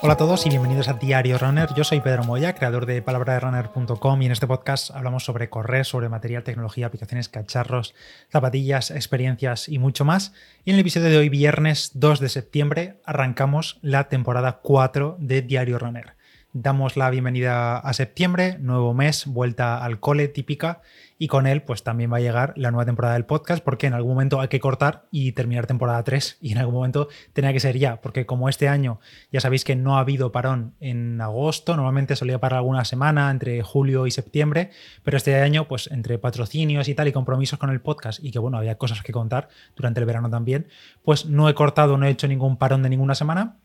Hola a todos y bienvenidos a Diario Runner. Yo soy Pedro Moya, creador de palabraderunner.com y en este podcast hablamos sobre correr, sobre material, tecnología, aplicaciones, cacharros, zapatillas, experiencias y mucho más. Y en el episodio de hoy, viernes 2 de septiembre, arrancamos la temporada 4 de Diario Runner. Damos la bienvenida a septiembre, nuevo mes, vuelta al cole típica. Y con él pues también va a llegar la nueva temporada del podcast porque en algún momento hay que cortar y terminar temporada 3 y en algún momento tenía que ser ya, porque como este año ya sabéis que no ha habido parón en agosto, normalmente solía parar alguna semana entre julio y septiembre, pero este año pues entre patrocinios y tal y compromisos con el podcast y que bueno, había cosas que contar durante el verano también, pues no he cortado, no he hecho ningún parón de ninguna semana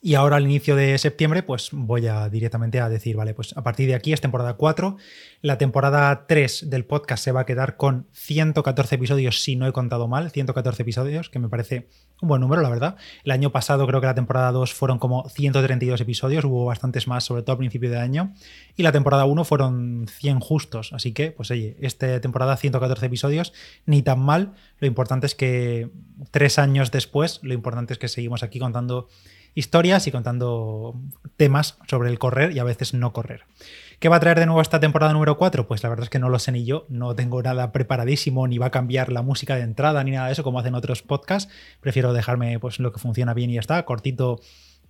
y ahora al inicio de septiembre, pues voy a directamente a decir, vale, pues a partir de aquí es temporada 4. La temporada 3 del podcast se va a quedar con 114 episodios, si no he contado mal, 114 episodios, que me parece un buen número, la verdad. El año pasado creo que la temporada 2 fueron como 132 episodios, hubo bastantes más, sobre todo al principio de año. Y la temporada 1 fueron 100 justos, así que, pues oye, esta temporada 114 episodios, ni tan mal. Lo importante es que tres años después, lo importante es que seguimos aquí contando historias y contando temas sobre el correr y a veces no correr. ¿Qué va a traer de nuevo esta temporada número 4? Pues la verdad es que no lo sé ni yo, no tengo nada preparadísimo, ni va a cambiar la música de entrada, ni nada de eso, como hacen otros podcasts. Prefiero dejarme pues lo que funciona bien y ya está, cortito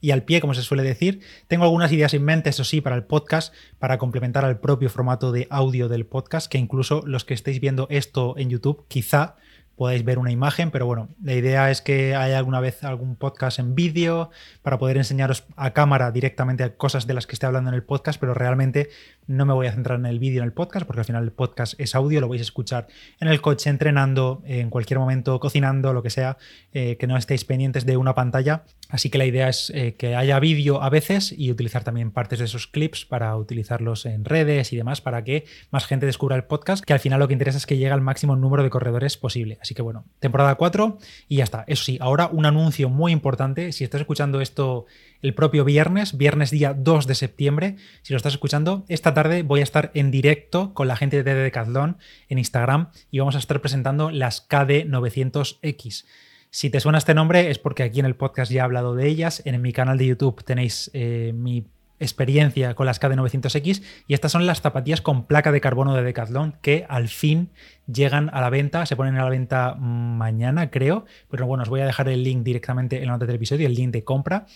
y al pie, como se suele decir. Tengo algunas ideas en mente, eso sí, para el podcast, para complementar al propio formato de audio del podcast, que incluso los que estéis viendo esto en YouTube, quizá podáis ver una imagen, pero bueno, la idea es que haya alguna vez algún podcast en vídeo para poder enseñaros a cámara directamente cosas de las que esté hablando en el podcast, pero realmente no me voy a centrar en el vídeo en el podcast, porque al final el podcast es audio, lo vais a escuchar en el coche, entrenando, en cualquier momento, cocinando, lo que sea, eh, que no estéis pendientes de una pantalla. Así que la idea es eh, que haya vídeo a veces y utilizar también partes de esos clips para utilizarlos en redes y demás para que más gente descubra el podcast, que al final lo que interesa es que llegue al máximo número de corredores posible. Así que bueno, temporada 4 y ya está. Eso sí, ahora un anuncio muy importante. Si estás escuchando esto el propio viernes, viernes día 2 de septiembre, si lo estás escuchando, esta tarde voy a estar en directo con la gente de Decathlon en Instagram y vamos a estar presentando las KD900X. Si te suena este nombre es porque aquí en el podcast ya he hablado de ellas. En mi canal de YouTube tenéis eh, mi experiencia con las KD900X y estas son las zapatillas con placa de carbono de Decathlon que al fin llegan a la venta, se ponen a la venta mañana creo, pero bueno, os voy a dejar el link directamente en la nota del episodio, el link de compra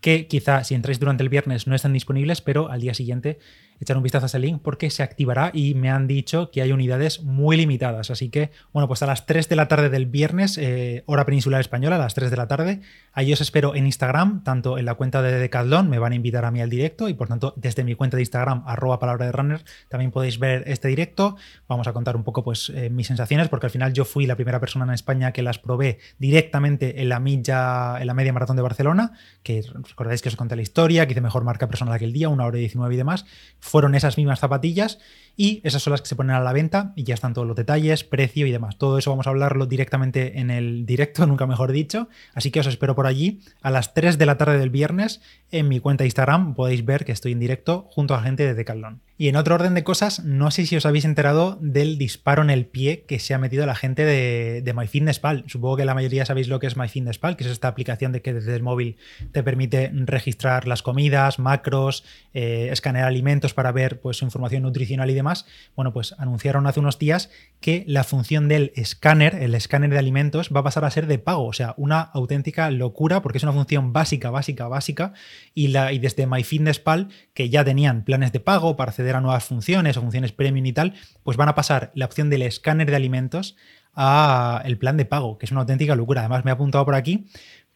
que quizá si entráis durante el viernes no están disponibles, pero al día siguiente echar un vistazo a ese link porque se activará y me han dicho que hay unidades muy limitadas. Así que, bueno, pues a las 3 de la tarde del viernes, eh, hora peninsular española, a las 3 de la tarde, ahí os espero en Instagram, tanto en la cuenta de Decathlon, me van a invitar a mí al directo y por tanto desde mi cuenta de Instagram, arroba palabra de runner, también podéis ver este directo. Vamos a contar un poco pues eh, mis sensaciones porque al final yo fui la primera persona en España que las probé directamente en la milla, en la media maratón de Barcelona, que recordáis que os conté la historia, que hice mejor marca personal aquel día, una hora y 19 y demás, fueron esas mismas zapatillas y esas son las que se ponen a la venta y ya están todos los detalles, precio y demás. Todo eso vamos a hablarlo directamente en el directo, nunca mejor dicho. Así que os espero por allí a las 3 de la tarde del viernes en mi cuenta de Instagram. Podéis ver que estoy en directo junto a gente de Decathlon. Y en otro orden de cosas, no sé si os habéis enterado del disparo en el pie que se ha metido la gente de, MyFitnessPal. Supongo que la mayoría sabéis lo que es MyFitnessPal, que es esta aplicación de que desde el móvil te permite registrar las comidas, macros, eh, escanear alimentos para ver pues, su información nutricional y demás. Bueno, pues anunciaron hace unos días que la función del escáner, el escáner de alimentos, va a pasar a ser de pago. O sea, una auténtica locura porque es una función básica, básica, básica. Y, la, y desde MyFitnessPal, que ya tenían planes de pago para hacer a nuevas funciones o funciones premium y tal, pues van a pasar la opción del escáner de alimentos a el plan de pago, que es una auténtica locura. Además, me he apuntado por aquí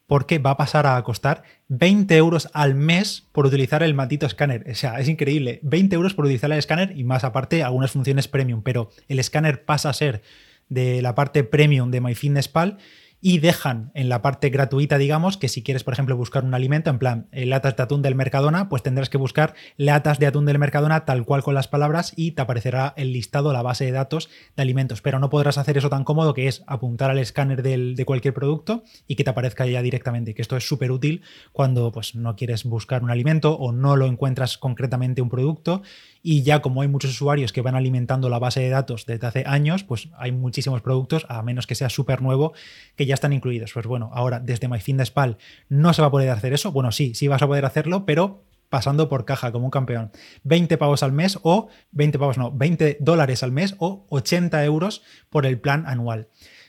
porque va a pasar a costar 20 euros al mes por utilizar el maldito escáner. O sea, es increíble. 20 euros por utilizar el escáner y más aparte algunas funciones premium, pero el escáner pasa a ser de la parte premium de MyFitnessPal y dejan en la parte gratuita, digamos, que si quieres, por ejemplo, buscar un alimento, en plan, eh, latas de atún del Mercadona, pues tendrás que buscar latas de atún del Mercadona tal cual con las palabras y te aparecerá el listado, la base de datos de alimentos. Pero no podrás hacer eso tan cómodo que es apuntar al escáner de cualquier producto y que te aparezca ya directamente, que esto es súper útil cuando pues, no quieres buscar un alimento o no lo encuentras concretamente un producto y ya como hay muchos usuarios que van alimentando la base de datos desde hace años, pues hay muchísimos productos, a menos que sea súper nuevo, que ya están incluidos. Pues bueno, ahora desde MyFitnessPal no se va a poder hacer eso. Bueno, sí, sí vas a poder hacerlo, pero pasando por caja como un campeón. 20 pavos al mes o 20 pavos no, 20 dólares al mes o 80 euros por el plan anual.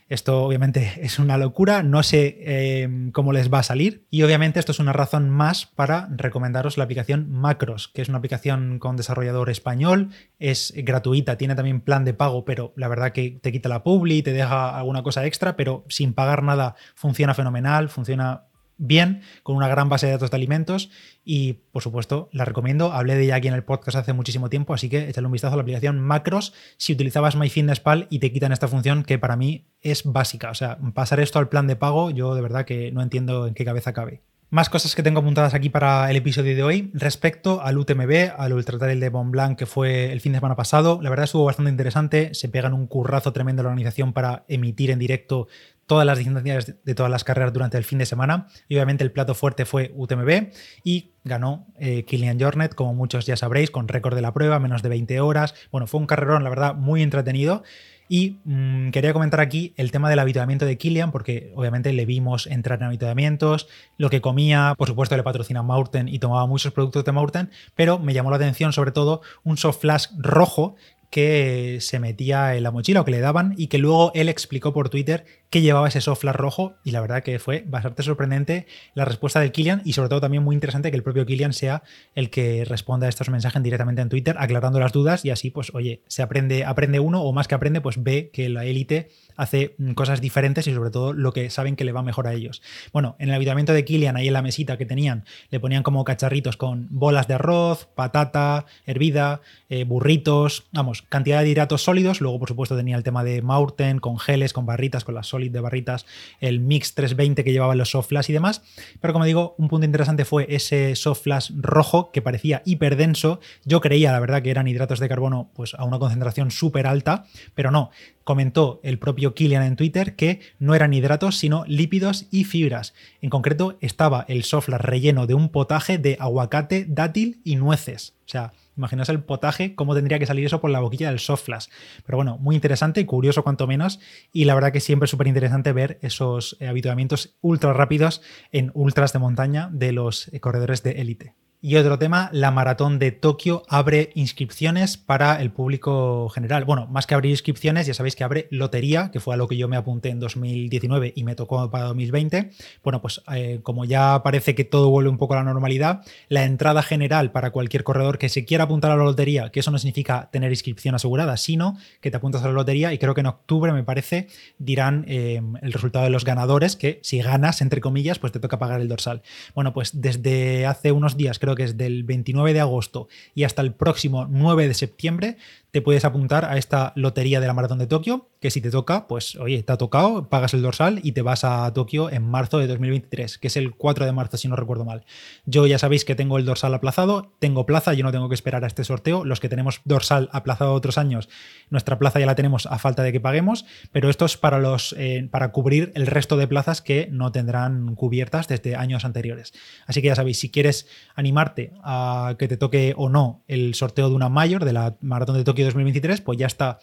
Esto obviamente es una locura, no sé em, cómo les va a salir. Y obviamente esto es una razón más para recomendaros la aplicación Macros, que es una aplicación con desarrollador español, es gratuita, tiene también plan de pago, pero la verdad que te quita la publi, te deja alguna cosa extra, pero sin pagar nada funciona fenomenal, funciona bien, con una gran base de datos de alimentos y por supuesto la recomiendo. Hablé de ella aquí en el podcast hace muchísimo tiempo, así que échale un vistazo a la aplicación Macros si utilizabas MyFitnessPal y te quitan esta función que para mí es básica. O sea, pasar esto al plan de pago, yo de verdad que no entiendo en qué cabeza cabe. Más cosas que tengo apuntadas aquí para el episodio de hoy. Respecto al UTMB, al Ultra Trail de Mont Blanc que fue el fin de semana pasado, la verdad estuvo bastante interesante. Se pegan un currazo tremendo la organización para emitir en directo todas las distancias de todas las carreras durante el fin de semana. Y obviamente el plato fuerte fue UTMB y ganó eh, Kilian Jornet, como muchos ya sabréis, con récord de la prueba, menos de 20 horas. Bueno, fue un carrerón, la verdad, muy entretenido. Y mm, quería comentar aquí el tema del habituamiento de Kilian, porque obviamente le vimos entrar en habituamientos, lo que comía, por supuesto le patrocina Maurten y tomaba muchos productos de Maurten, pero me llamó la atención sobre todo un soft flash rojo que se metía en la mochila o que le daban y que luego él explicó por Twitter que llevaba ese soft rojo y la verdad que fue bastante sorprendente la respuesta del Kilian y sobre todo también muy interesante que el propio Kilian sea el que responda a estos mensajes directamente en Twitter aclarando las dudas y así pues oye, se aprende, aprende uno o más que aprende pues ve que la élite hace cosas diferentes y sobre todo lo que saben que le va mejor a ellos. Bueno, en el habitamiento de Kilian ahí en la mesita que tenían le ponían como cacharritos con bolas de arroz, patata, hervida, eh, burritos, vamos, cantidad de hidratos sólidos, luego por supuesto tenía el tema de Maurten con geles, con barritas, con las de barritas, el Mix 320 que llevaban los soft flash y demás. Pero como digo, un punto interesante fue ese soft flash rojo que parecía hiper denso. Yo creía, la verdad, que eran hidratos de carbono pues, a una concentración súper alta, pero no. Comentó el propio Kilian en Twitter que no eran hidratos, sino lípidos y fibras. En concreto, estaba el soft flash relleno de un potaje de aguacate, dátil y nueces. O sea, Imaginaos el potaje, cómo tendría que salir eso por la boquilla del soft flash. Pero bueno, muy interesante y curioso cuanto menos. Y la verdad que siempre es súper interesante ver esos eh, habituamientos ultra rápidos en ultras de montaña de los eh, corredores de élite. Y otro tema, la maratón de Tokio abre inscripciones para el público general. Bueno, más que abrir inscripciones, ya sabéis que abre lotería, que fue a lo que yo me apunté en 2019 y me tocó para 2020. Bueno, pues eh, como ya parece que todo vuelve un poco a la normalidad, la entrada general para cualquier corredor que se quiera apuntar a la lotería, que eso no significa tener inscripción asegurada, sino que te apuntas a la lotería y creo que en octubre, me parece, dirán eh, el resultado de los ganadores, que si ganas, entre comillas, pues te toca pagar el dorsal. Bueno, pues desde hace unos días, creo que es del 29 de agosto y hasta el próximo 9 de septiembre, te puedes apuntar a esta lotería de la Maratón de Tokio, que si te toca, pues oye, te ha tocado, pagas el dorsal y te vas a Tokio en marzo de 2023, que es el 4 de marzo si no recuerdo mal. Yo ya sabéis que tengo el dorsal aplazado, tengo plaza, yo no tengo que esperar a este sorteo, los que tenemos dorsal aplazado otros años, nuestra plaza ya la tenemos a falta de que paguemos, pero esto es para, los, eh, para cubrir el resto de plazas que no tendrán cubiertas desde años anteriores. Así que ya sabéis, si quieres animarte a que te toque o no el sorteo de una mayor de la Maratón de Tokio, 2023, pues ya está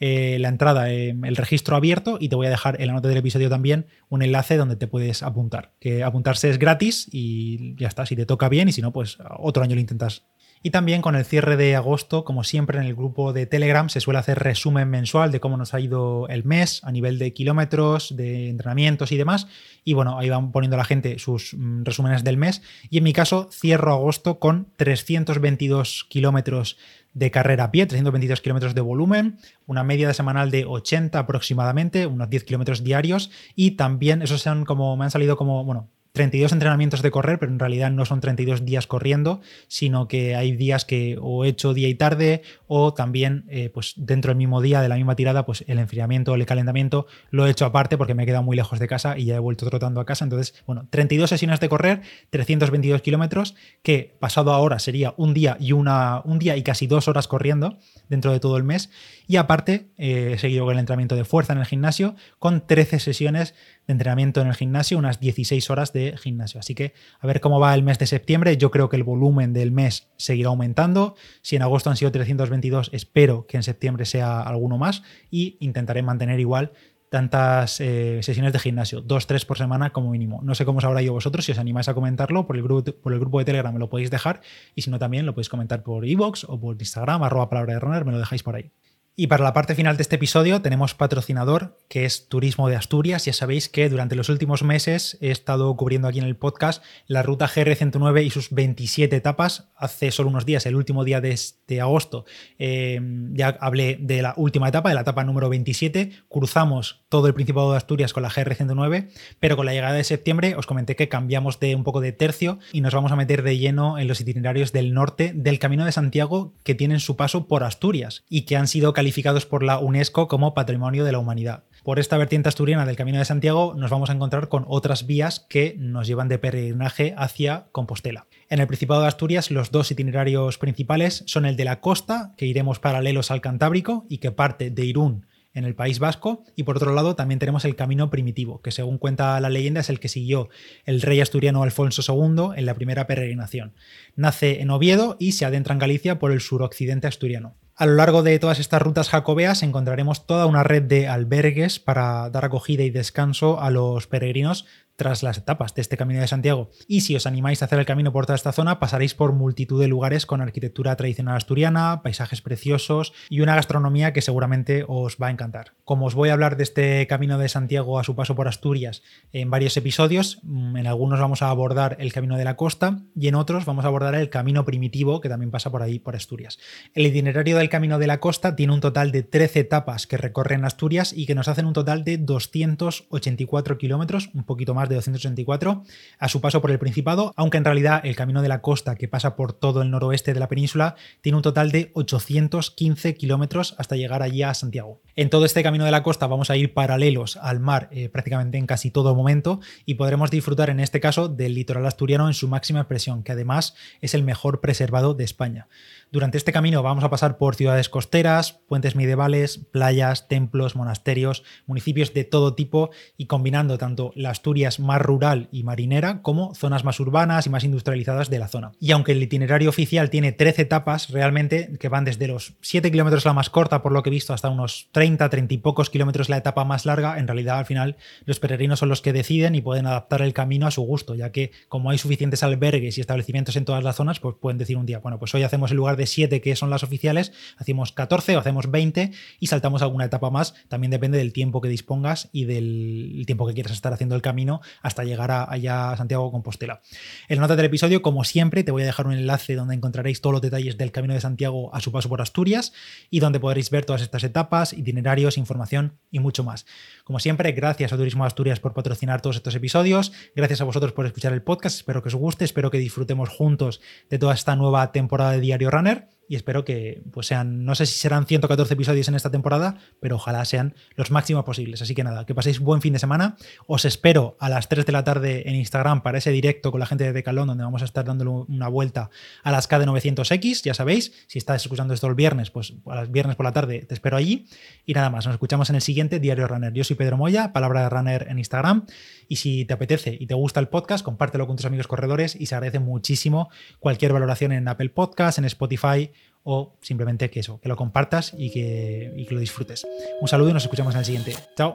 eh, la entrada, el registro abierto y te voy a dejar en la nota del episodio también un enlace donde te puedes apuntar. Que apuntarse es gratis y ya está, si te toca bien y si no, pues otro año lo intentas. Y también con el cierre de agosto, como siempre en el grupo de Telegram, se suele hacer resumen mensual de cómo nos ha ido el mes a nivel de kilómetros, de entrenamientos y demás. Y bueno, ahí van poniendo la gente sus mm, resúmenes del mes. Y en mi caso, cierro agosto con 322 kilómetros de carrera a pie, 322 kilómetros de volumen, una media de semanal de 80 aproximadamente, unos 10 kilómetros diarios y también, esos son como, me han salido como, bueno, 32 entrenamientos de correr, pero en realidad no son 32 días corriendo, sino que hay días que o he hecho día y tarde o también eh, pues dentro del mismo día de la misma tirada, pues el enfriamiento o el calentamiento lo he hecho aparte porque me he quedado muy lejos de casa y ya he vuelto trotando a casa. Entonces, bueno, 32 sesiones de correr, 322 kilómetros, que pasado ahora sería un día y una, un día y casi dos horas corriendo dentro de todo el mes. Y aparte, eh, he seguido con el entrenamiento de fuerza en el gimnasio con 13 sesiones de entrenamiento en el gimnasio, unas 16 horas de gimnasio. Así que a ver cómo va el mes de septiembre. Yo creo que el volumen del mes seguirá aumentando. Si en agosto han sido 322, espero que en septiembre sea alguno más y intentaré mantener igual tantas eh, sesiones de gimnasio, dos, tres por semana como mínimo. No sé cómo os habrá ido vosotros, si os animáis a comentarlo por el grupo, por el grupo de Telegram me lo podéis dejar y si no también lo podéis comentar por iVoox o por Instagram, arroba palabra de runner, me lo dejáis por ahí. Y para la parte final de este episodio tenemos patrocinador, que es Turismo de Asturias. Ya sabéis que durante los últimos meses he estado cubriendo aquí en el podcast la ruta GR109 y sus 27 etapas. Hace solo unos días, el último día de, este agosto, eh, ya hablé de la última etapa, de la etapa número 27. Cruzamos todo el Principado de Asturias con la GR109, pero con la llegada de septiembre os comenté que cambiamos de un poco de tercio y nos vamos a meter de lleno en los itinerarios del norte del Camino de Santiago que tienen su paso por Asturias y que han sido calificados calificados por la UNESCO como Patrimonio de la Humanidad. Por esta vertiente asturiana del Camino de Santiago nos vamos a encontrar con otras vías que nos llevan de peregrinaje hacia Compostela. En el Principado de Asturias los dos itinerarios principales son el de la costa, que iremos paralelos al Cantábrico y que parte de Irún en el País Vasco. Y por otro lado también tenemos el camino primitivo, que según cuenta la leyenda es el que siguió el rey asturiano Alfonso II en la primera peregrinación. Nace en Oviedo y se adentra en Galicia por el suroccidente asturiano. A lo largo de todas estas rutas jacobeas encontraremos toda una red de albergues para dar acogida y descanso a los peregrinos tras las etapas de este Camino de Santiago. Y si os animáis a hacer el camino por toda esta zona, pasaréis por multitud de lugares con arquitectura tradicional asturiana, paisajes preciosos y una gastronomía que seguramente os va a encantar. Como os voy a hablar de este Camino de Santiago a su paso por Asturias en varios episodios, mm, en algunos vamos a abordar el Camino de la Costa y en otros vamos a abordar el Camino Primitivo que también pasa por ahí, por Asturias. El itinerario del Camino de la Costa tiene un total de 13 etapas que recorren Asturias y que nos hacen un total de 284 kilómetros, un poquito más de 284 a su paso por el Principado, aunque en realidad el camino de la costa que pasa por todo el noroeste de la península tiene un total de 815 kilómetros hasta llegar allí a Santiago. En todo este camino de la costa vamos a ir paralelos al mar eh, prácticamente en casi todo momento y podremos disfrutar en este caso del litoral asturiano en su máxima expresión, que además es el mejor preservado de España. Durante este camino vamos a pasar por ciudades costeras, puentes medievales, playas, templos, monasterios, municipios de todo tipo y combinando tanto la Asturias más rural y marinera como zonas más urbanas y más industrializadas de la zona. Y aunque el itinerario oficial tiene 13 etapas realmente, que van desde los 7 kilómetros la más corta por lo que he visto hasta unos 30, 30 y pocos kilómetros la etapa más larga, en realidad al final los peregrinos son los que deciden y pueden adaptar el camino a su gusto, ya que como hay suficientes albergues y establecimientos en todas las zonas, pues pueden decir un día, bueno, pues hoy hacemos el lugar de 7 que son las oficiales, hacemos 14 o hacemos 20 y saltamos alguna etapa más. También depende del tiempo que dispongas y del tiempo que quieras estar haciendo el camino hasta llegar a, allá a Santiago Compostela. En la nota del episodio, como siempre, te voy a dejar un enlace donde encontraréis todos los detalles del Camino de Santiago a su paso por Asturias y donde podréis ver todas estas etapas, itinerarios, información y mucho más. Como siempre, gracias a Turismo Asturias por patrocinar todos estos episodios, gracias a vosotros por escuchar el podcast, espero que os guste, espero que disfrutemos juntos de toda esta nueva temporada de Diario Runner y espero que pues sean, no sé si serán 114 episodios en esta temporada, pero ojalá sean los máximos posibles. Así que nada, que paséis buen fin de semana. Os espero a las 3 de la tarde en Instagram para ese directo con la gente de Decalón, donde vamos a estar dándole una vuelta a las KD900X, ya sabéis. Si estás escuchando esto el viernes, pues a las viernes por la tarde te espero allí. Y nada más, nos escuchamos en el siguiente Diario Runner. Yo soy Pedro Moya, palabra de Runner en Instagram. Y si te apetece y te gusta el podcast, compártelo con tus amigos corredores y se agradece muchísimo cualquier valoración en Apple Podcast, en Spotify o simplemente que eso, que lo compartas y que, y que lo disfrutes. Un saludo y nos escuchamos en el siguiente. Chao.